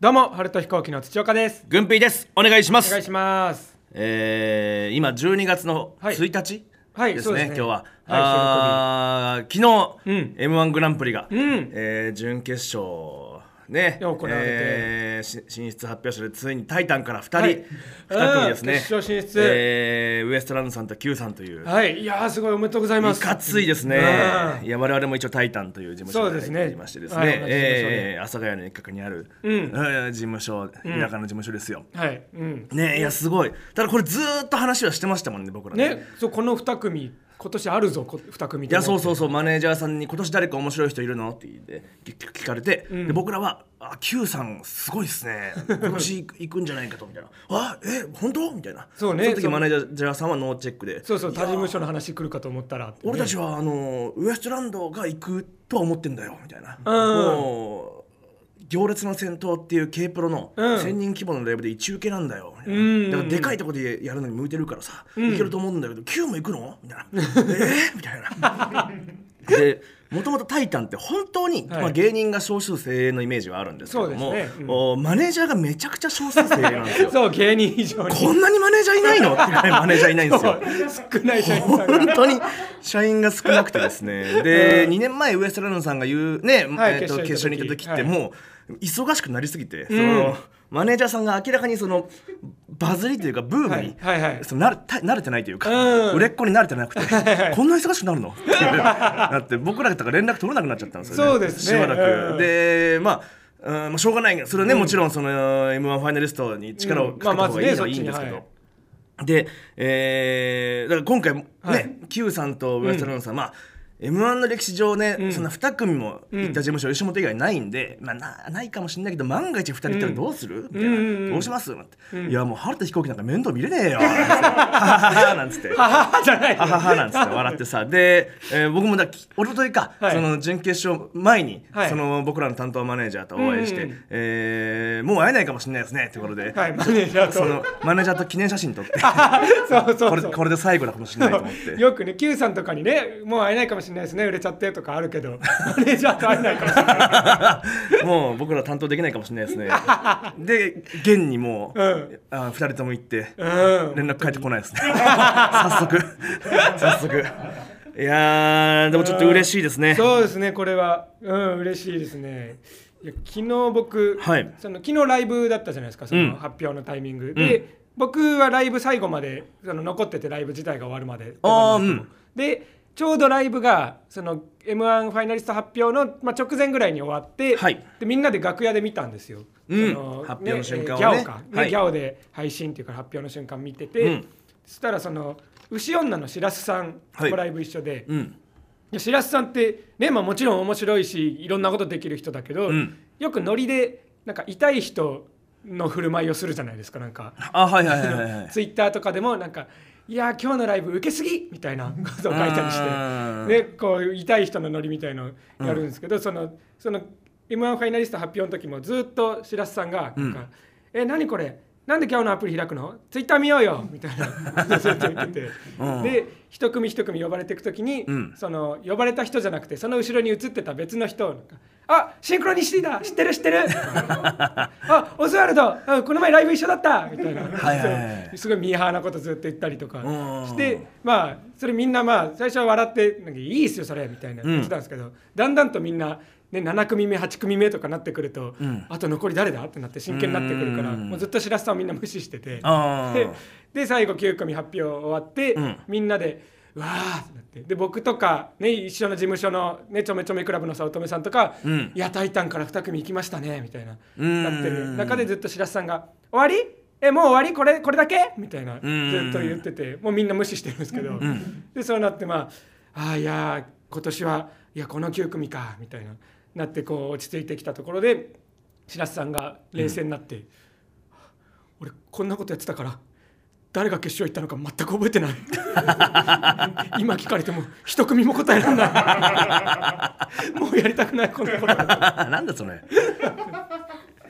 どうも春と飛行機の土岡です。軍平です。お願いします。お願いします。えー、今12月のはい。1日、はいですそうですね。ね今日は、はいあー昨日、うん。m 1グランプリが、ん。えー準決勝ね。行われて。えーし進出発表者でついに「タイタン」から2人、はい。2組ですね。決勝進出。えーウエストランドさんと Q さんという、はい。いやーすごいおめでとうございます。いかついですね。う。ん。いや我々も一応タイタンという事務所そうですね。に入りましてですね、えー阿佐ヶ谷の一角にある、うん。えー事務所田舎の事務所ですよ。はい。うん。ねいやすごい。ただこれずーっと話はしてましたもんね僕らね。ねそうこの二組今年あるぞこ二組いやそうそううそうマネージャーさんに「今年誰か面白い人いるの?」って言って聞聞かれて、で僕らは「あ Q さんすごいっすね。今年行くんじゃないかと」みたいな「あえ本当?」みたいな。そうねそうの時マネージャーさんはノーチェックでそうそう他事務所の話来るかと思ったらね。俺たちはあのウエストランドが行くとは思ってんだよみたいな、うん。もう行列の先頭っていう K プロのうん。1000人規模のライブで一受けなんだよ、うん。だからでかいとこでやるのに向いてるからさ、いけると思うんだけど Q も行くの？みたいな。えー、みたいな。でもともと「タイタン」って本当に、はい。まあ、芸人が少数精鋭のイメージはあるんですけども、ね。うん。おマネージャーがめちゃくちゃ少数精鋭なんですよ。そう芸人以上に。こんなにマネージャーいないの？ってぐらいマネージャーいないんですよ。少ない社員本当に社員が少なくてですね。で、2年前ウエストランドさんが言うね、はいえーと決決勝勝に行った時ってはい。もう忙しくなりすぎて、そのマネージャーさんが明らかにそのバズりというかブームに、はいはいはい。その慣れた慣れてないというか、うん。売れっ子に慣れてなくて、こんな忙しくなるの？っていうだって僕らとか連絡取れなくなっちゃったんですよね。そうですね。しばらく、うん。でまあうんまあ、しょうがないけどそれはね、もちろんその m 1ファイナリストに力をかけた方がいいのはいいんですけど、うんまあまで、えーだから今回もね、はい。Q さんとウエストランドさん、まあ m 1の歴史上ね、そんな2組も行った事務所、吉本以外ないんで、まあ、なないかもしれないけど万が一2人行ったらどうする、みたいな、どうします？って、いやもう春田飛行機なんか面倒見れねえよ。ははははなんつって。ははじゃない。はははなんつって笑ってさ。で、えー僕もだき一昨日か、はい。その準決勝前に、はい。その僕らの担当マネージャーとお会いして、うんうん。えーもう会えないかもしれないですねってことで、はいマネージャーと。そのマネージャーと記念写真撮って。これこれで最後だかもしれないと思って。よくね Q さんとかにねもう会えないかもしれないですね。売れちゃってとかあるけど。マネージャーと会えないかもしれないもう僕ら担当できないかもしれないですね。で、現にもう、うん。あ二人とも行って、うん。連絡返ってこないですね。早速、早速。いやー、でもちょっと嬉しいですね。そうですねこれは。うん嬉しいですね。いや昨日僕、はい。その昨日ライブだったじゃないですかそうん。の発表のタイミング、で僕はライブ最後までその残っててライブ自体が終わるまであー出番の。後もでちょうどライブがその m 1ファイナリスト発表の、まあ、直前ぐらいに終わって、はい。でみんなで楽屋で見たんですよ、うん。その発表の瞬間をね。えーギャオか、ねはい。ギャオで配信っていうか発表の瞬間見てて、うん。そしたらその牛女の白洲さんはい。とライブ一緒で、うん。いや白洲さんってね、まあ、もちろん面白いしいろんなことできる人だけど、うん。よくノリでなんか痛い人の振る舞いをするじゃないですかなんかあ、はいはいはい。ツイッターとかでもなんか「いやー今日のライブ受けすぎ!」みたいなことを書いたりしうん。てでこう痛い人のノリみたいのをやるんですけど、そのその m 1ファイナリスト発表の時もずっと白洲さんがなんか「え何これ？なんで今日のアプリ開くの？ツイッター見ようよ」みたいな。ずっと言ってて、うん。で一組一組呼ばれていく時に、うん。その呼ばれた人じゃなくてその後ろに映ってた別の人。あシンクロニシティだ。知ってる知ってる。あオズワルド。あこの前ライブ一緒だった。みたいな、はいすごいミーハーなことずっと言ったりとかうん。してまあそれみんなまあ最初は笑ってなんかいいっすよそれ。みたいな言ってたんですけど、だんだんとみんな、ね、7組目8組目とかなってくると、ん。あと残り誰だ？ってなって真剣になってくるからうん。もうずっと白洲さんをみんな無視しててあで最後9組発表終わって、うん。みんなでうわーってなってで僕とか、ね、一緒の事務所の、ね、ちょめちょめクラブの早乙女さんとか「うん。いやタイタンから2組行きましたね」みたいなうん。なってる。中でずっと白洲さんが「終わり？えもう終わり？これこれだけ?」みたいなずっんと言っててもうみんな無視してるんですけど、でそうなってまあ「あーいやー今年はいやこの9組か」みたいななってこう落ち着いてきたところで白洲さんが冷静になって「俺こんなことやってたから誰が決勝行ったのか全く覚えてない。今聞かれても一組も答えられない。もうやりたくないこんなこと。なんだそれ。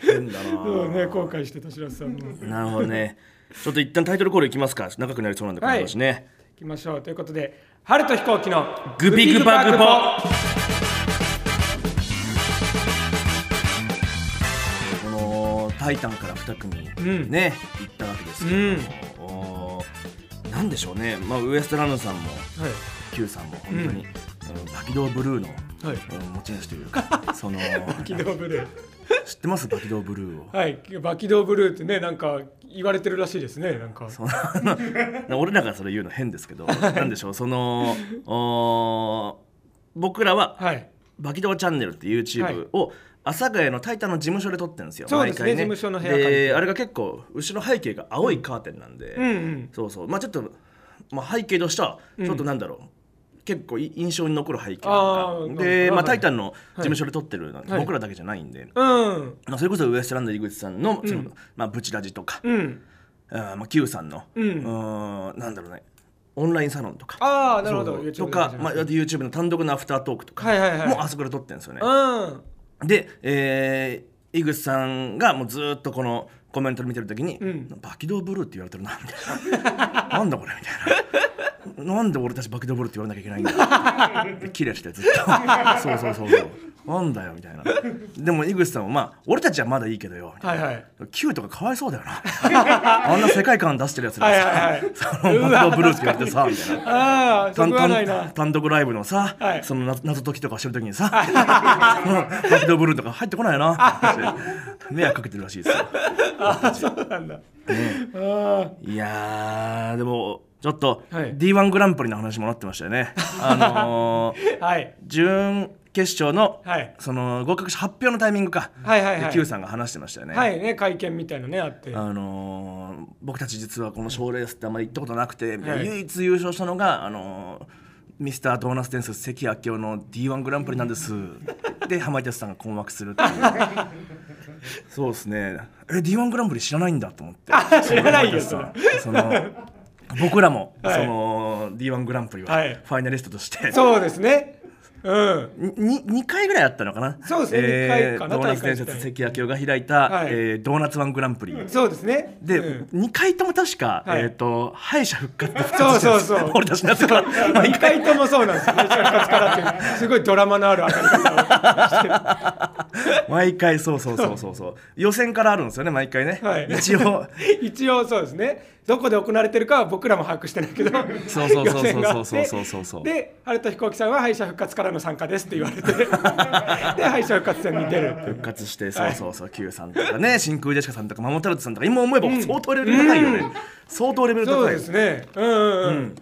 変だそうなね後悔してた白洲さんも。なるほどね。ちょっと一旦タイトルコールいきますか。長くなりそうなんでこの話ね、い。きましょう。ということで春と飛行機のグピグパグポタイタンから2組うん。ね、行ったわけですけれど。も、おーなんでしょうね、まあ、ウエストランドさんもはい。Q さんも本当に、うん。バキドーブルーの、はい。うん持ち主というか そのバキドーブルー。知ってます？バキドーブルーを。はい。バキドーブルーってねなんか言われてるらしいですね。なんか。俺らがそれ言うの変ですけど なんでしょう？その僕らははい。バキドーチャンネルっていう YouTube を阿佐ヶ谷のタイタンの事務所で撮ってるんですよそうですね毎回事務所の部屋借りて。であれが結構後ろ背景が青いカーテンなんで、うん。うんそうそう。まあちょっと、まあ、背景としてはちょっとなんだろう、結構い印象に残る背景あなんーかで、まあ、はいタイタンの事務所で撮ってるので、はい。僕らだけじゃないんで、うん。まあ、それこそウエストランド井口さんのその、うんまあ、ブチラジとか、うん。あーまあ、Q さんの、うん。ーんなんだろうね。オンラインサロンとか。ああなるほど。そう。YouTube とか、まあ、あと YouTube の単独のアフタートークとかはいはいはい。もあそこで撮ってるんですよね。じゃなくてで、えー、井口さんがもうずーっとこのコメントで見てる時に「うんバキドーブルーって言われてるな」みたいな「なんだこれ」みたいな「なんで俺たちバキドーブルーって言われなきゃいけないんだ」キレしてずっと「そうそうそうそうなんだよ」みたいな。でも井口さんもまあ俺たちはまだいいけどよみたいな。はいはい。Q とかかわいそうだよな。あんな世界観出してるやつらはいはいはい。さそのブルーって言われてさみたいな。単単独ライブのさ、はい。その謎謎解きとかしてる時にさ、バキドーブルーとか入ってこないな迷惑かけてるらしいですよ。ああそうなんだ。あいやーでもちょっとはい。D1 グランプリの話もなってましたよね。あのー、あ はい。準決勝の、はい。その合格者発表のタイミングか、はいはいはい。Q さんが話してましたよね。はいね会見みたいなねあって。あのー僕たち実はこの賞レースってあんまり行ったことなくて、はい。唯一優勝したのが、あのーミスタードーナツ伝説関明夫の D1 グランプリなんです。で浜井哲さんが困惑するっていう。そうですね。え D1 グランプリ知らないんだと思って。知らないよ浜井哲さんその僕らも、はい。その D1 グランプリははい。ファイナリストとして、そうですねうん。に2回ぐらいあったのかな。そうですね。二回かなドーナツ伝説関明夫が開いた、はい。えードーナツワングランプリ。そうですね。で、うん。2回とも確か、はい。えっ、と敗者復活そうそうそう。俺たちなぜか毎2回回ともそうなんですよ。ね復活からってすごいドラマのある当たり方をしてる 毎回そうそうそうそうそう。予選からあるんですよね毎回ね、はい。一応。一応そうですね。どこで行われてるかは僕らも把握してないけど。そうそうそうそうそうそうそうそうで春田飛行機さんは敗者復活からの参加ですって言われて。で敗者復活戦に出る復活してそうそうそう Q さんとかね真空ジェシカさんとかマモタルトさんとか今思えば相当レベル高いよね、相当レベルそう高いですね。うんうん。うん、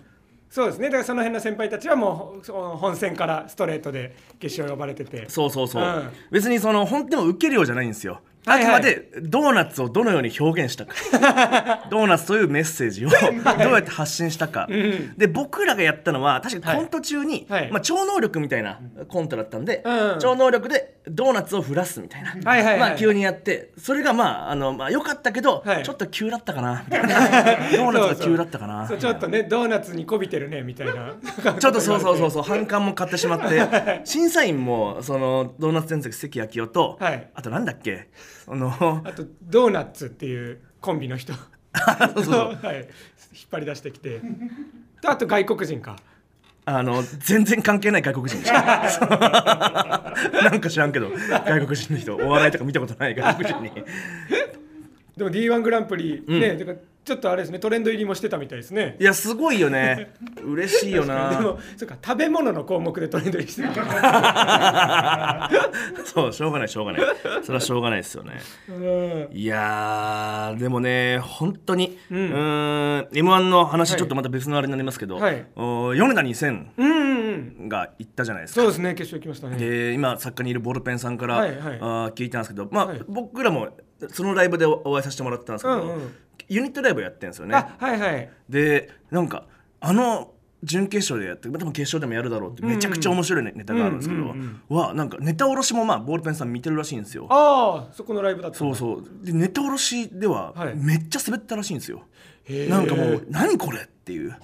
そうですね。だからその辺の先輩たちはもう本戦からストレートで決勝呼ばれてて。そうそうそう、うん。別にその本当にも受けるようじゃないんですよあはいはい。くまでドーナツをどのように表現したか。ドーナツというメッセージをどうやって発信したか、で僕らがやったのは確かにコント中に、はい。まあ、超能力みたいなコントだったんで、うん。超能力でドーナツを降らすみたいな、はいはいはい。まあ、急にやってそれがまああの、まあ、良かったけど、はい。ちょっと急だったかな。ドーナツが急だったかな。そうちょっとねドーナツにこびてるねみたいな。ちょっとそうそうそうそう 反感も買ってしまって。審査員もそのドーナツ伝説関明夫と、はい。あとなんだっけ？そのあとドーナツっていうコンビの人。はい、引っ張り出してきて。とあと外国人か。あの全然関係ない外国人 なんか知らんけど外国人の人お笑いとか見たことない外国人にでも D1 グランプリね、だからちょっとあれですねトレンド入りもしてたみたいですね。いやすごいよね。嬉しいよでなもそうか食べ物の項目でトレンド入りしてた そうしょうがないしょうがない。それはしょうがないですよね。うん。いやーでもね本当にううんーん m 1の話はい。ちょっとまた別のあれになりますけど、はい。お米田2000うんうんうん。が行ったじゃないですか。そうですね決勝行きましたね。で今作家にいるボールペンさんから、はいはい。あー聞いたんですけど、まあはい。僕らもそのライブでおお会いさせてもらったんですけど、うんうん。ユニットライブやってるんですよね。あはいはい。でなんかあの準決勝でやって多分決勝でもやるだろうってめちゃくちゃ面白いネネタがあるんですけど、うんうんはなんかネタ卸しもまあボールペンさん見てるらしいんですよ。ああそこのライブだったそうそう。でネタ卸しでははい。めっちゃ滑ったらしいんですよ、へー。なんかもう何これっていう。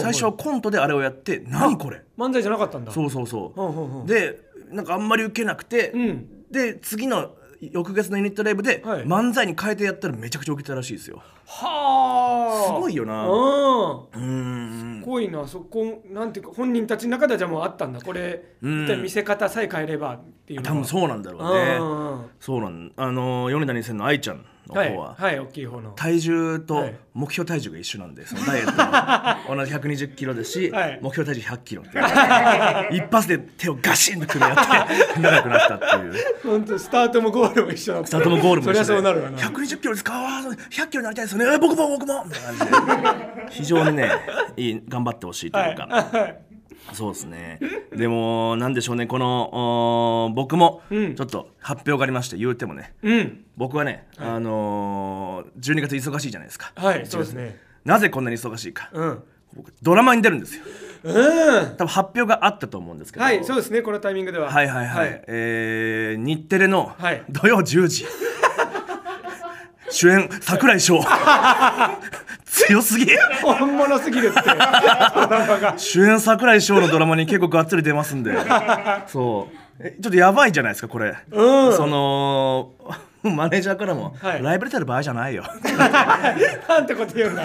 最初はコントであれをやって何これ。漫才じゃなかったんだ。そうそうそう。でなんかあんまり受けなくて、うん。で次の翌月のユニットライブではい。漫才に変えてやったらめちゃくちゃ受けたらしいですよ。はあ。すごいよな。うん。うーん。すごいな。そこなんていうか本人たちの中ではじゃあもうあったんだ。これ見せ方さえ変えればっていう多分そうなんだろうね。うんそうなんあのー米田2000の愛ちゃんの方は、はい、はい、大きい方の。体重とはい。目標体重が一緒なんでそのダイエットも 同じ120キロですし、はい。目標体重100キロって 一発で手をガシンと組み合って 長くなったっていう。本当スタートもゴールも一緒スタートもゴールもそりゃ一緒で。そうなるわな。120キロですか？あー100キロになりたいですよね。え僕も僕も。みたいな感じで非常にねいい頑張ってほしいというか、はいそうですね。でもなんでしょうね。この僕もうん。ちょっと発表がありまして言うてもね。うん。僕はね、あのー、12月忙しいじゃないですか。はいそうですね。なぜこんなに忙しいか。うん。僕ドラマに出るんですよ。うん。多分発表があったと思うんですけど。はいそうですねこのタイミングでは。はいはいはい、えー日テレのはい。土曜10時、主演櫻井翔。強すぎ。本物すぎるって。主演櫻井翔のドラマに結構がっつり出ますんで。そう。えちょっとやばいじゃないですかこれ、うん。その マネージャーからも、はい。ライブ出てる場合じゃないよ。なんてこと言うんだ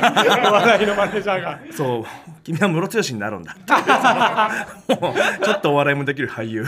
お笑いのマネージャーが。そう。君はムロツヨシになるんだ。もうちょっとお笑いもできる俳優。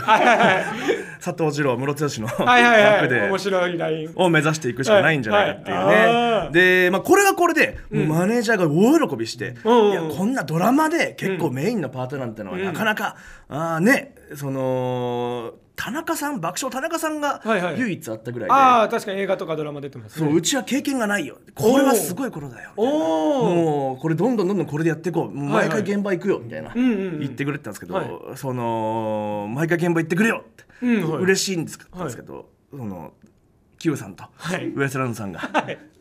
佐藤二郎ムロツヨシのはいはいはい。役で。面白いライン。を目指していくしかないんじゃないかっていうね、はい。はいで、まあ、これはこれで、もうマネージャーが大喜びして、うんうん。いやこんなドラマで結構メインのパートなんてのはなかなか、あーねその田中さん爆笑田中さんがはいはい。唯一あったぐらいで、ああ確かに映画とかドラマ出てますね。そううちは経験がないよ。これはすごいことだよ。おおもうこれどんどんどんどんこれでやっていこう。もうはい。はい毎回現場行くよみたいな、んうんうん。言ってくれてたんですけど、はい。その毎回現場行ってくれよって、うんはい。嬉しいんですけど,、はい。ですけどその Q さんとはい。ウエストランドさんが、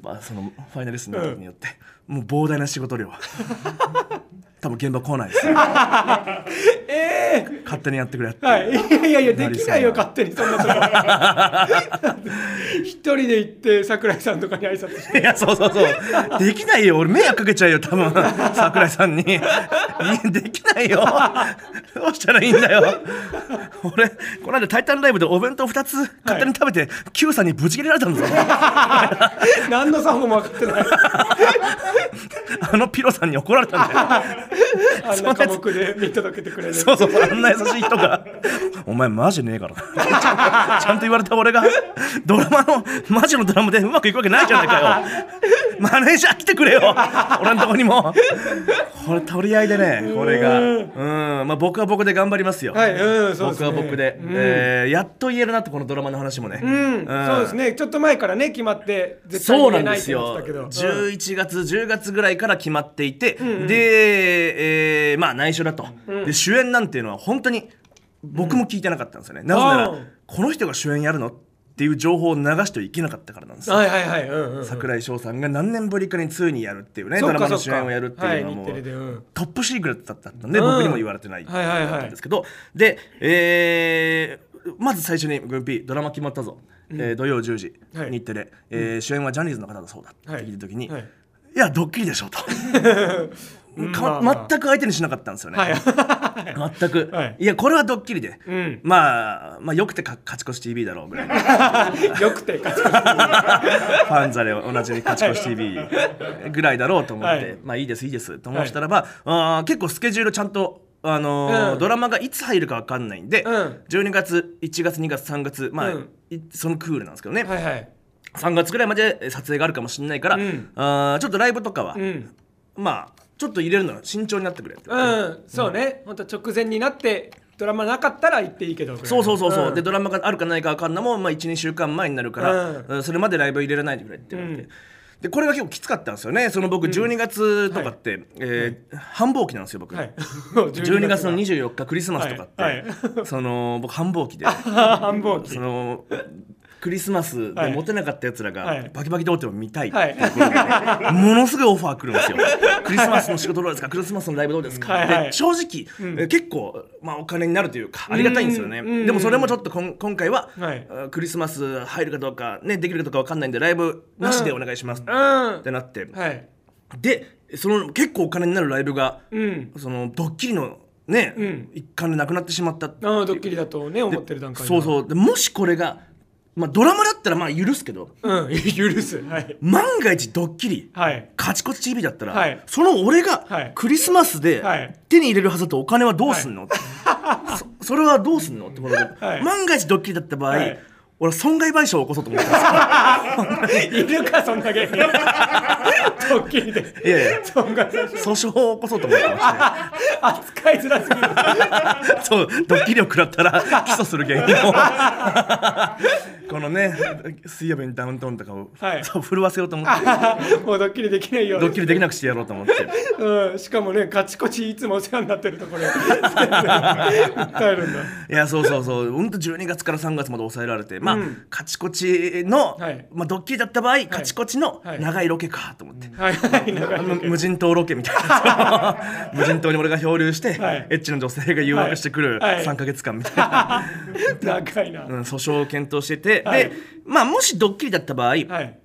まあ、そのファイナリストになることによって、もう膨大な仕事量。多分現場来ないです 勝手にやってくれって、はい、いやいやいやできないよ勝手にそんなとこ。一人で行って桜井さんとかに挨拶して。いやそうそうそう。できないよ。俺迷惑かけちゃうよ多分。桜井さんに。いやできないよ。どうしたらいいんだよ。俺この間「タイタンライブ」でお弁当2つ勝手に食べて、Q さんにぶち切れられたんですよ何の作法も分かってない。あのピロさんに怒られたんだよ。あんな科目で見届けてくれる。そうそうそうあんな優しい人が「お前マジねえからな」ちゃんと言われた俺が。ドラマのマジのドラマでうまくいくわけないじゃないかよ。マネージャー来てくれよ。俺のとこにも。これ取り合いでねこれが。うん。まあ僕は僕で頑張りますよ、はいうんそうですね。僕は僕で、うん。えーやっと言えるなとこのドラマの話もね、うん、そうですね。ちょっと前からね決まって絶対そうなんに言えないって言っですよてたけど。うん11月10月ぐらいから決まっていて、で、えーまあ内緒だと、で主演なんていうのは本当に僕も聞いてなかったんですよね、なぜならこの人が主演やるのっていう情報を流してはいけなかったからなんですよ。はいはいはい。うんうん櫻井翔さんが何年ぶりかに2にやるっていうねドラマの主演をやるっていうのはもはいうん。トップシークレットだったんで、うん。僕にも言われてないはいはいはい。だったんですけど、で、えーまず最初に「グンピードラマ決まったぞ」えー土曜10時、はい。日テレ、えー主演はジャニーズの方だそうだって聞いた時に、はい。いやドッキリでしょと。かまあまあ。全く相手にしなかったんですよね、はい全く、はい。い、やこれはドッキリで、うん。まあまあよくてか勝ち越し TV だろうぐらい。よくて勝ち越しァンザでおなじみ勝ち越し TV ぐらいだろうと思って、はい。まあいいですいいですと思ってたらば、あー結構スケジュールちゃんとあのーうん。ドラマがいつ入るか分かんないんで、うん。12月1月2月3月まあ、うん。いそのクールなんですけどね、はいはい。3月ぐらいまで撮影があるかもしれないから、うん。あーちょっとライブとかは、うん。まあちょっと入れるのは慎重になってくれって、うんそうね。本当直前になってドラマなかったら行っていいけどそうそうそうそう、ん。でドラマがあるかないか分かんのも、まあ、12週間前になるから、うん。うんそれまでライブ入れられないでくれって言われて、うん。でこれが結構きつかったんですよね。その僕12月とかって、えー繁忙期なんですよ僕、はい。12月の二24日クリスマスとかって、はい。その僕繁忙期で。繁忙期。そのクリスマスでモテなかったやつらがはい。バキバキ童貞を見たいってはい。いうことでものすごいオファー来るんですよ。クリスマスの仕事どうですか？クリスマスのライブどうですか、はい。はい。で正直、え結構、まあ、お金になるというかありがたいんですよね。うん。でもそれもちょっとこん今回は、はい。あクリスマス入るかどうか、ね、できるかどうか分かんないんでライブなしでお願いします、うん。ってなって、はい。でその結構お金になるライブが、うん。そのドッキリのね、うん。一環でなくなってしまったああドッキリだとね思ってる段階でそうそう。でもしこれが、まあ、ドラマだったらまあ許すけど。うん 許す。はい。万が一ドッキリはい。カチコチ TV だったら、はい。その俺がはい。クリスマスではい。手に入れるはずだとお金はどうすんの、そそれはどうすんの？ってことで、はい。万が一ドッキリだった場合、はい俺は損害賠償を起こそうと思ったんですよ。いるかそんな芸人ドッキリで。いやいや損害賠償。訴訟を起こそうと思ってまして扱いづらすぎる。そうドッキリを食らったら起訴する芸人を。このね水曜日にダウンタウンとかを、はい。そう震わせようと思って。もうドッキリできないよドッキリできなくしてやろうと思って。うん、しかもねカチコチいつもお世話になってるところ。で 訴えるんだ。いやそうそうそう。本当12月から3月まで抑えられて。まあ、うん。カチコチの、はい。まあ、ドッキリだった場合、カチコチのはい。長いロケかと思って。無人島ロケみたいな。無人島に俺が漂流して、はい。エッチな女性が誘惑してくるはい。はい。3か月間みたいな、長いな、うん、訴訟を検討してて、はい。で、まあ、もしドッキリだった場合、はい。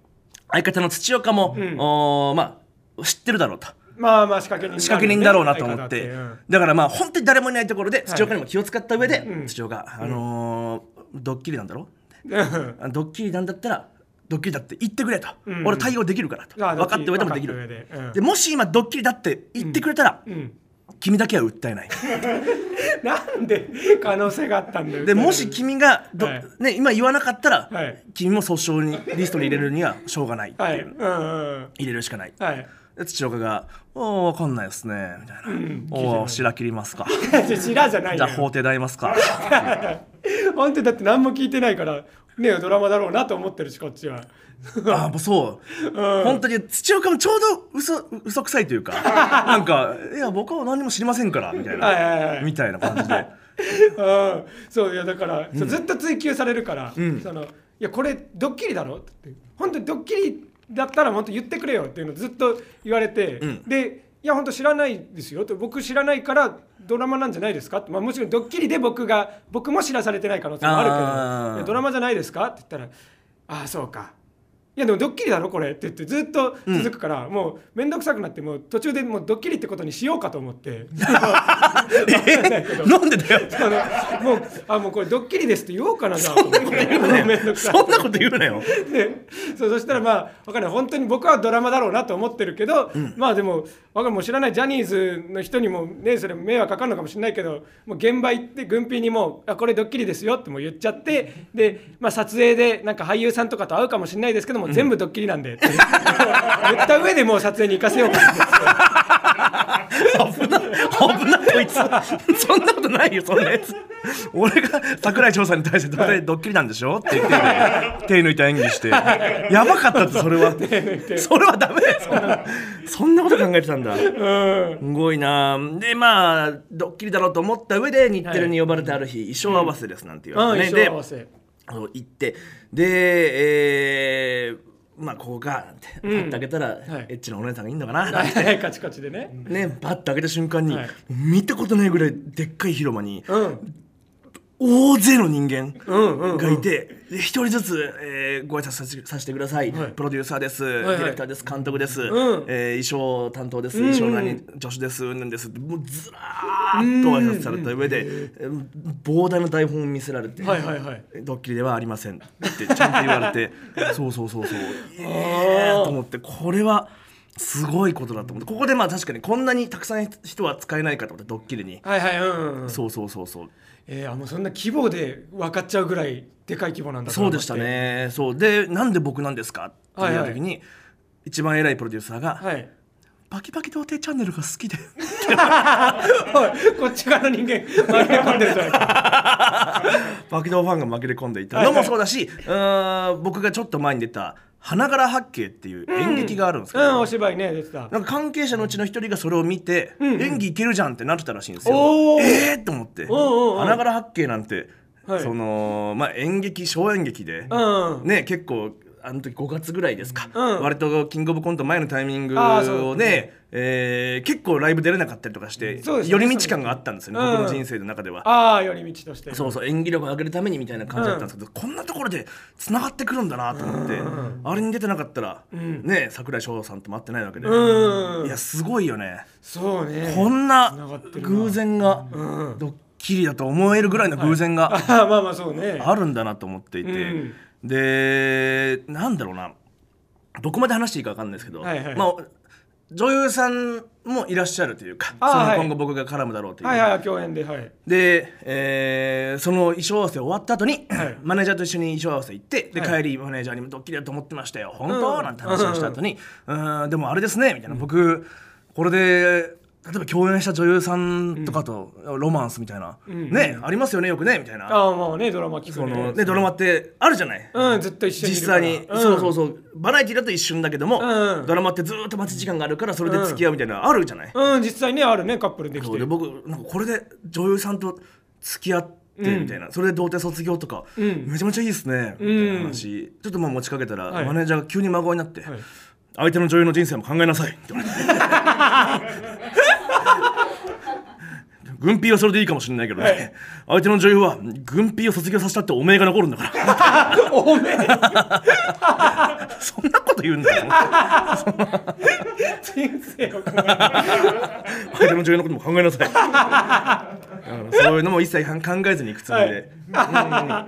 相方の土岡も、ん。おーまあ、知ってるだろうと。まあまあ仕掛け人仕掛け人だろうなと思って、うん。だからまあ本当に誰もいないところで土岡にも気を使った上で、うん。土岡、あのードッキリなんだろう ドッキリなんだったらドッキリだって言ってくれと、うん。俺対応できるからと、あ分かった上でもできる。分かった上で。うん。でもし今ドッキリだって言ってくれたら、うん。君だけは訴えない。なんで可能性があったんだよ。でもし君がど、はい。ね、今言わなかったら、はい。君も訴訟にリストに入れるにはしょうがないっていう、はい。うんうん入れるしかない。はい。で土岡が「おお分かんないですね」みたいな「ん。おお白切りますか」知らじゃないじゃよあ法廷代ますか。本当にだって何も聞いてないからねドラマだろうなと思ってるしこっちは。あもうそう、本当に土岡もちょうど嘘嘘くさいというか なんか「いや僕は何も知りませんから」みたいな、はいみたいな感じで。うん。そういやだから、ずっと追求されるから、ん。そのいやこれドッキリだろって。本当にドッキリだったら本当言ってくれよっていうのをずっと言われて、ん。でいや本当知らないですよって僕知らないからドラマなんじゃないですか？って、まあ、もちろんドッキリで僕が僕も知らされてない可能性もあるけどドラマじゃないですか？って言ったらああそうか。いやでもドッキリだろこれって言ってずっと続くから、もう面倒くさくなってもう途中でもうドッキリってことにしようかと思って えなんでだよ。あのもうあもうこれドッキリですって言おうかなじゃあ。そんなこと言うねめんどくさい。そんなこと言うなよ。でそうそしたらまあ分かんない。本当に僕はドラマだろうなと思ってるけど、まあでも分かもう知らないジャニーズの人にもねそれ迷惑かかるのかもしれないけどもう現場行って軍ピーにもうあこれドッキリですよってもう言っちゃってで、まあ、撮影でなんか俳優さんとかと会うかもしれないですけども、全部ドッキリなんで。って 言った上でもう撮影に行かせようかって危な危なこいつ。そんなことないよそんなやつ。俺が桜井翔さんに対して「どれドッキリなんでしょ?」って言って手抜いた演技して。やばかったってそれは。それはダメそんなこと考えてたんだ。うん。すごいな。でまあドッキリだろうと思った上で日テレに呼ばれてある日、衣装合わせですなんて言わうん。れて、ね行って。でえーまあここかなんてパッと開けたら、はい。エッチなお姉さんがいいのかな、は いカチカチでね。ねパッと開けた瞬間に、はい。見たことないぐらいでっかい広場にうん大勢の人間がいてで一人ずつ、えーご挨拶させさせてください、はい。プロデューサーです、はいディレクターです。監督です、ん。えー衣装担当です。衣装何助手です。なんです。ってもうずらーっと挨拶された上で、えー膨大な台本を見せられて、はいはいはい。ドッキリではありません。ってちゃんと言われて そうそうそうそう。ええと思ってこれはすごいことだと思って。ここでまあ確かにこんなにたくさん人は使えないかと思ってドッキリに、はいはいうんうん。そうそうそうそうえー、あもうそんな規模で分かっちゃうぐらいでかい規模なんだそうでしたね。そう。でなんで僕なんですか？って言った時に、一番偉いプロデューサーが、はい。パキパキ童貞チャンネルが好きで。おいこっち側の人間紛れ込んでるじゃないか。パキ童ファンが紛れ込んでいたのもそうだし、うーん僕がちょっと前に出た「花柄八景」っていう演劇があるんですけど、うん。お芝居ね出てた。なんか関係者のうちの一人がそれを見て、演技いけるじゃんってなってたらしいんですよ。ええー、と思って。花柄八景なんて、はい。そのまあ演劇小演劇で、うん。ね結構あの時5月ぐらいですか、うん。割とキングオブコント前のタイミングをね、えー結構ライブ出れなかったりとかして、ね。寄り道感があったんですよね、うん。僕の人生の中では。ああ寄り道として。そうそう演技力を上げるためにみたいな感じだったんですけど、こんなところでつながってくるんだなと思って、あれに出てなかったら、ね桜井翔さんとも会ってないわけで、うん。いやすごいよね。そうね。こんな偶然がうん。ドッキリだと思えるぐらいの偶然があー まあまあそうね。あるんだなと思っていて、うんでなんだろうな。どこまで話していいか分かんないですけど、はいはい。まあ女優さんもいらっしゃるというかその今後僕が絡むだろうという、はいはい共演ではい。で、えーその衣装合わせ終わった後に、はい。マネージャーと一緒に衣装合わせ行ってで、はい。帰りマネージャーにもドッキリだと思ってましたよ。本当、うん。なんて話をした後に「うん。でもあれですね」みたいな、僕これで例えば共演した女優さんとかとロマンスみたいな、ん。ね、ありますよねよくねみたいな、ああまあねドラマ聞くそねのねドラマってあるじゃない、うんずっと一緒にい実際に、うん。そうそうそう。バラエティだと一瞬だけども、うん。ドラマってずーっと待ち時間があるからそれで付き合うみたいなのあるじゃない、うん実際ねあるねカップルできて。で僕なんかこれで女優さんと付き合ってみたいな、それで童貞卒業とか、ん。めちゃめちゃいいですねみたいな話、ちょっとまあ持ちかけたら、はい。マネージャーが急に孫になって、はい。相手の女優の人生も考えなさいって言われて 軍ピーはそれでいいかもしれないけどね、はい。相手の女優は軍ピーを卒業させたっておめえが残るんだから。おめえ。そんなこと言うんだよ。人生を相手の女優のことも考えなさい。うんそういうのも一切考えずに行くつもりで、うん。行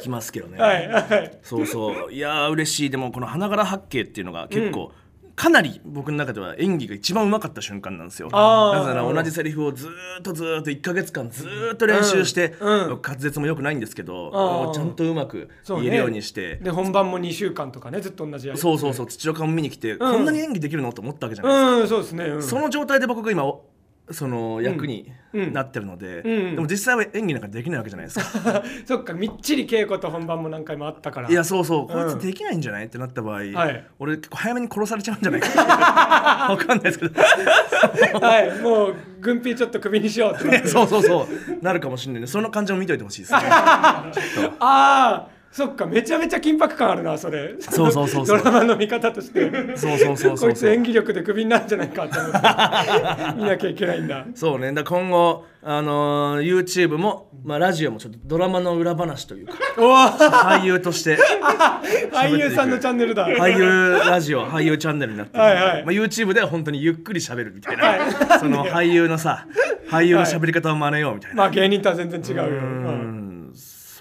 きますけどね、はい。はい。そうそう。いやー嬉しい。でもこの花柄八景っていうのが結構、かなり僕の中では演技が一番うまかった瞬間なんですよ。だから同じセリフをずーっとずーっと1か月間ずーっと練習して、うん。うん。滑舌も良くないんですけどちゃんとうまく言えるようにしてで本番も2週間とかねずっと同じやりそうそうそう土岡も見に来て、こんなに演技できるの？と思ったわけじゃないですか、うんそうですね、うん、その状態で僕が今おその役にうん。なってるので、うんでも実際は演技なんかできないわけじゃないですか。そっかみっちり稽古と本番も何回もあったから。いやそうそう。こいうんつできないんじゃないってなった場合、はい。俺結構早めに殺されちゃうんじゃないか。わかんないですけど。はい。もう軍ピーちょっとクビにしようってなって。そうそうそう。なるかもしれないね。その感じも見といてほしいですね。ああそっかめちゃめちゃ緊迫感あるなそれ。そうそうそうそう。ドラマの見方として。そうそうそうそうこいつ演技力でクビになるんじゃないかって思って。見なきゃいけないんだ。そうね。だ今後あのー YouTube も、まあ、ラジオもちょっとドラマの裏話というか俳優として 俳優さんのチャンネルだ。俳優ラジオ俳優チャンネルになってる。はいはい。まあ、YouTube では本当にゆっくり喋るみたいな、その俳優のさ俳優の喋り方を真似ようみたいな、まあ芸人とは全然違うよ。ううんん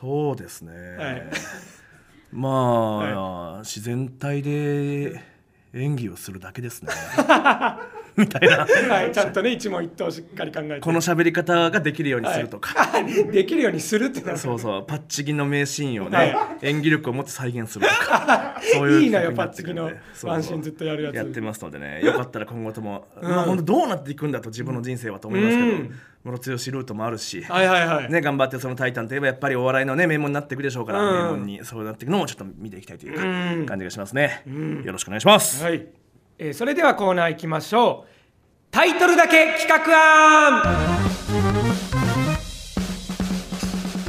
そうですね、はい。まあ、自然体で演技をするだけですね みたいな。はいちゃんとね一問一答しっかり考えて。この喋り方ができるようにするとか、できるようにするってそうそう。パッチギの名シーンをね、はい。演技力を持って再現するとか。そういういいなってくるんで。パッチギのワンシーンずっとやるやつ。やってますのでね。よかったら今後とも、まあ本当どうなっていくんだと自分の人生はと思いますけど、うん。ムロツヨシルートもあるし、はいはいはい、ね、頑張ってその「タイタン」といえばやっぱりお笑いのね名門になっていくでしょうから、うん。名門にそうなっていくのもちょっと見ていきたいというかうん。感じがしますね、よろしくお願いします、はい、えーそれではコーナー行きましょう。タイトルだけ企画案。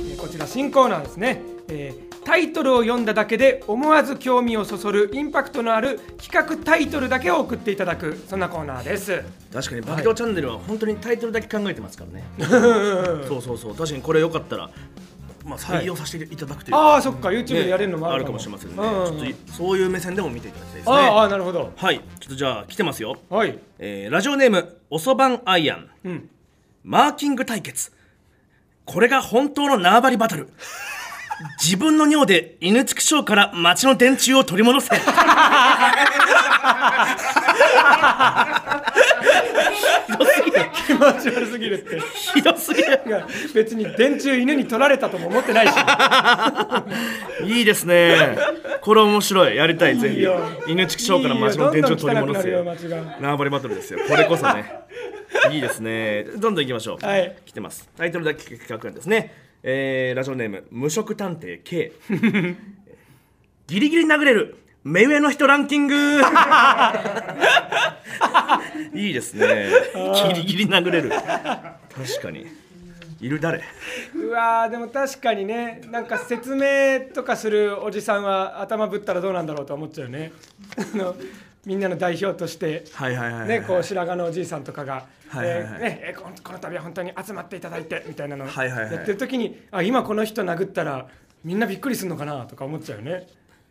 えーこちら新コーナーですね、えータイトルを読んだだけで思わず興味をそそるインパクトのある企画タイトルだけを送っていただくそんなコーナーです。確かに「バキドーチャンネル」は本当にタイトルだけ考えてますからね、そうそうそう。確かにこれよかったら、まあ、採用させていただくという。か、ああそっか。YouTube でやれるのもああるるかもしれませんね、うんちょっとそういう目線でも見ていただきたいですね。ああなるほど。はい。ちょっとじゃあ来てますよ、はい。えーラジオネームおそばんアイアン。うん。マーキング対決。これが本当の縄張りバトル自分の尿で犬畜生から町の電柱を取り戻せ。気持ち悪すぎるって。ひどすぎる。別に電柱犬に取られたとも思ってないし。いいですね。これ面白い。やりたいぜひ。いいよ。犬畜生から町の電柱を取り戻せいいよどんどん汚くなるよ街が。縄張りバトルですよ。これこそね。いいですね。どんどん行きましょう、はい。来てます。タイトルだけ企画なんですね、えーラジオネーム無職探偵 K ギリギリ殴れる。目上の人ランキング。いいですね。ギリギリ殴れる。確かに。いる誰？うわーでも確かにね。なんか説明とかするおじさんは頭ぶったらどうなんだろうと思っちゃうよね。あのみんなの代表として白髪のおじいさんとかがはいはいはい。この度は本当に集まっていただいてみたいなのはいはいはい。やってる時にあ今この人殴ったらみんなびっくりするのかなとか思っちゃうよね。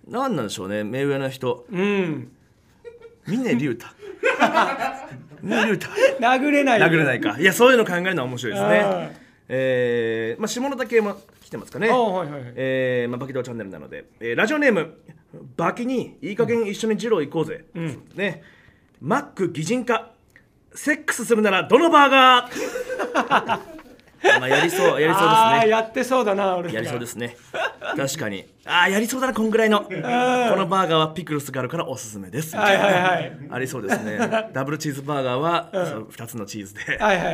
何なんでしょうね目上の人。うん。峰竜太。峰竜太。殴れないよ。殴れないか。いやそういうの考えるのは面白いですねえー、まあ下ネタ系も来てますかね。あはいはいはい。えーまあ、バキドーチャンネルなので、えーラジオネームバキにいい加減一緒にジロー行こうぜ、ね。マック擬人化セックスするならどのバーガー？まあやりそうやりそうあですね。ーやってそうだな俺。らやりそうですね。確かに。ああやりそうだなこんぐらいのこのバーガーはピクルスがあるからおすすめです。みたはいはいはい。ありそうですね。ダブルチーズバーガーは、その2つのチーズで、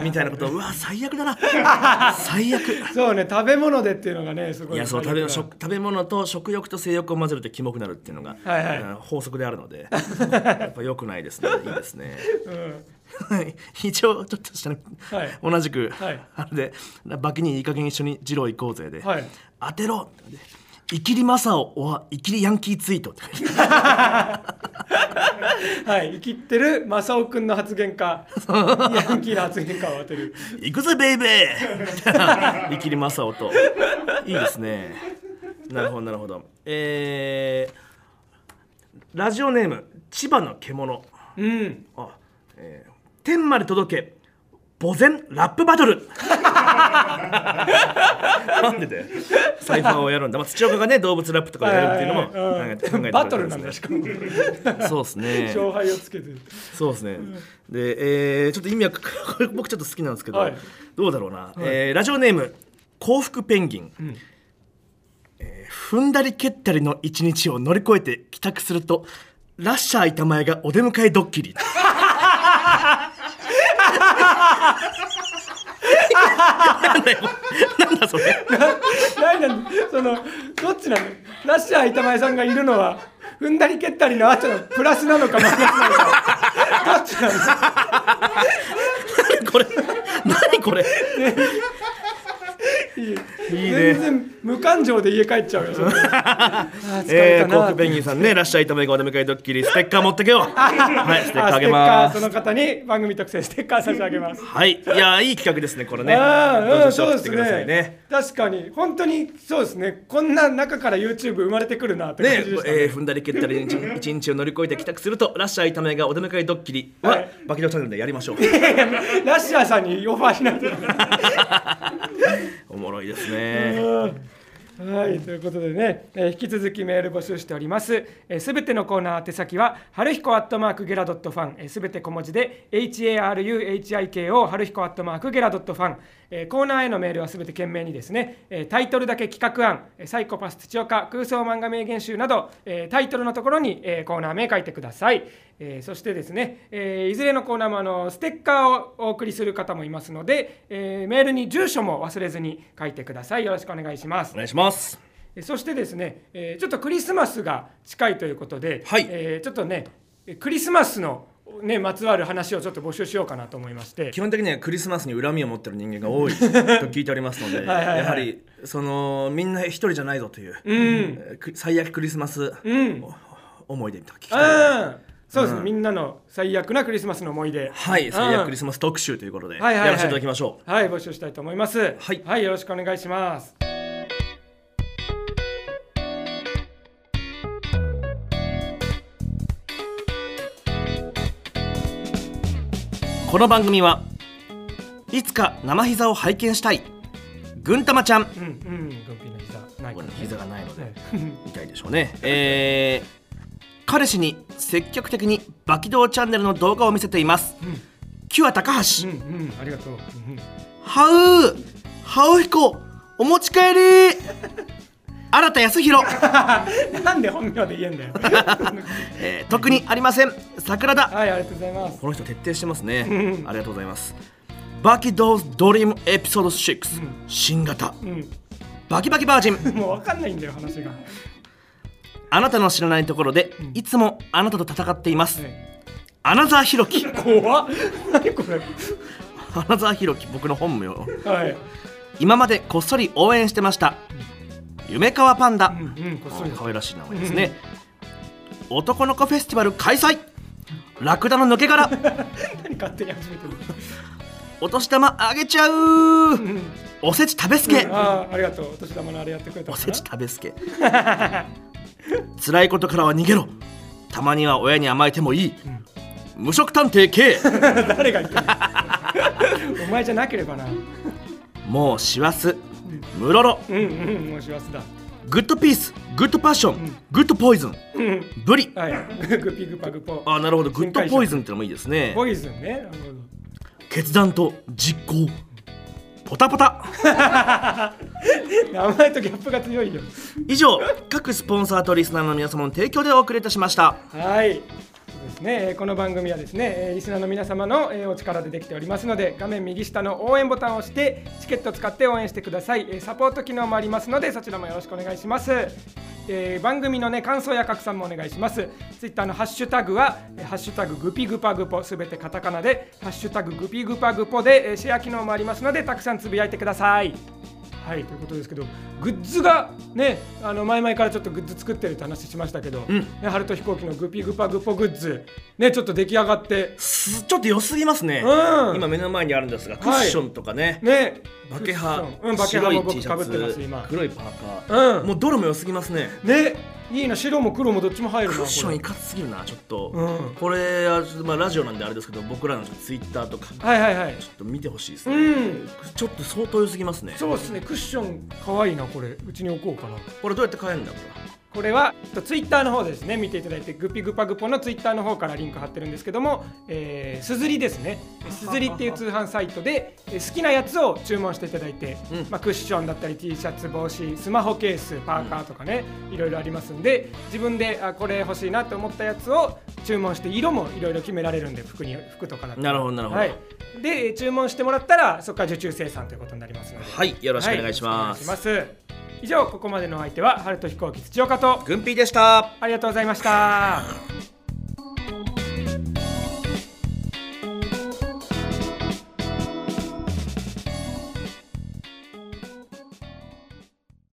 みたいなこと。うわ最悪だな。最悪。そうね食べ物でっていうのがねすごいいやそう食べ食食べ物と食欲と性欲を混ぜるとキモくなるっていうのが、はいはい。うん法則であるので。やっぱ良くないですね。いいですね。はい一応ちょっとしたね、はい。同じく、はい。あれでバキにいい加減一緒に二郎行こうぜで、はい。当てろ。ってイキリマサオはイキリヤンキーツイート はい。生きってる正雄くんの発言かヤンキーの発言かを当てる。行くぜベイベー。イキリマサオと。いいですね。なるほどなるほど。えー、ラジオネーム千葉の獣。うん。あ、えー天まで届け墓前ラップバトル。なんででサイファーをやるんだ、まあ、土岡がね動物ラップとかやるっていうのも考えて考えてバトルなんだししかも。そうですね。勝敗をつけて。そうですね。で、えーちょっと意味は僕ちょっと好きなんですけど、はい。どうだろうな、えーラジオネーム幸福ペンギン、えー踏んだり蹴ったりの一日を乗り越えて帰宅するとラッシャー板前がお出迎えドッキリ。なんだよなんだそれ。何なんそのどっちなのラッシャー板前さんがいるのは踏んだり蹴ったりの後のプラスなのかマイナスなのかどっちなのこれ。何これ。ねいいね。全然無感情で家帰っちゃうよ。えー、れたな幸福ペンギンさんねラッシャー板前がお出迎えドッキリステッカー持ってけよ。はいステッカーあげます。ーその方に番組特製ステッカー差し上げます。はい、いやーいい企画ですね、これね。あ うん、そうですね。確かに。本当にそうですね。こんな中から YouTube 生まれてくるなってね感じでしたね。えー踏んだり蹴ったり一日を乗り越えて帰宅するとラッシャー炒めがお出迎えドッキリは、はい。バキドーチャンネルでやりましょう。ラッシャーさんにオファーしないと おもろいですね。はい、ということでね、えー引き続きメール募集しております。す、えー、べ、てのコーナー宛先は、はるひこアットマークゲラドットファン、す、べ、て小文字で、HARUHIKO、はるひこアットマークゲラドットファン、えーコーナーへのメールはすべて懸命にですね、えータイトルだけ企画案、えーサイコパス土岡、空想漫画名言集など、えータイトルのところに、えーコーナー名書いてください。えーそしてですね、えーいずれのコーナーもあのステッカーをお送りする方もいますので、えーメールに住所も忘れずに書いてください。よろしくお願いしますお。願いしますえそしてですね、えーちょっとクリスマスが近いということで、はいえーちょっとねえクリスマスの、ね、まつわる話をちょっと募集しようかなと思いまして。基本的にはクリスマスに恨みを持ってる人間が多いと 聞いておりますのではいはいやはりそのみんな一人じゃないぞという、うん。最悪クリスマスうん。思い出みたいなの聞きたい。そうですね、うん。みんなの最悪なクリスマスの思い出。はい最悪クリススマス特集ということで、はいはいはい。やらせていただきましょう。はい募集したいと思います。はいよろしくお願いしますこの番組はいつか生膝を拝見したいぐんたまちゃん。うんうんグンピーの膝ないからね膝がないのではい痛いでしょうね。えー彼氏に積極的にバキドーチャンネルの動画を見せています、キュア高橋、うんうんありがとう、うんうん。ハウハウヒコお持ち帰り新田康弘、なんで本名で言えんだよ。えー特にありません。桜田。はいありがとうございます。この人徹底してますね。うん。ありがとうございます。バキドーズドリームエピソード6、新型。うん。バキバキバージン。もう分かんないんだよ話が、あなたの知らないところで、いつもあなたと戦っています、はい。アナザーヒロキ。怖っ。何これ。アナザーヒロキ僕の本名。はい。今までこっそり応援してました夢川パンダ、可愛らしい名前ですね、男の子フェスティバル開催。ラクダの抜け殻。何勝手に始めてるお年玉あげちゃう。うん。おせち食べすけ、ああありがとう。お年玉のあれやってくれたおせち食べすけ。辛いことからは逃げろ。たまには親に甘えてもいい、無職探偵 K 誰が言ってる お前じゃなければな。もう師走ムロロ。うんうんもう師走だ。グッドピースグッドパッション、グッドポイズンうん。ブリ。はい。グピグパグポあなるほど。グッドポイズンってのもいいですね。ポイズンねなるほど決断と実行。ポタポタ。名前とギャップが強いよ。以上各スポンサーとリスナーの皆様の提供でお送りいたしました。はいねこの番組はですねリスナーの皆様のお力でできておりますので画面右下の応援ボタンを押してチケットを使って応援してください。サポート機能もありますのでそちらもよろしくお願いします。えー番組のね感想や拡散もお願いします。ツイッターのハッシュタグはえハッシュタググピグパグポすべてカタカナでハッシュタググピグパグポでえーシェア機能もありますのでたくさんつぶやいてください。はいということですけどグッズがねあの前々からちょっとグッズ作ってるって話しましたけど、ん。ね、ハルト飛行機のグピグパグポグッズねちょっと出来上がってすちょっと良すぎますね、うん。今目の前にあるんですがクッションとかね、ね。バケハ。うんバケハも僕かぶってます今。ツ黒いパーカー、うん。もうどれも良すぎますね。ねいいな白も黒もどっちも入るなクッションいこかつすぎるなちょっと、うん。これはちょっとまあラジオなんであれですけど僕らのツイッターとかちょれはいはい。はいっと見てほしいですね、うん。ちょっと相当良すぎますね。そうですね。クッションかわいいなこれ。うちに置こうかな。これどうやって買えるんだここれはツイッターの方でですね見ていただいてグピグパグポのツイッターの方からリンク貼ってるんですけどもえーすずりですね。すずりっていう通販サイトでえー好きなやつを注文していただいて、うん。まあ、クッションだったり T シャツ帽子スマホケースパーカーとかね、いろいろありますんで自分であこれ欲しいなって思ったやつを注文して色もいろいろ決められるんで服に服とかだなるほどなるほど。はい、で注文してもらったらそこから受注生産ということになりますので。れはい。よろしくお願いします、はい以上ここまでのお相手は春と飛行機土岡とグンピーでしたありがとうございました。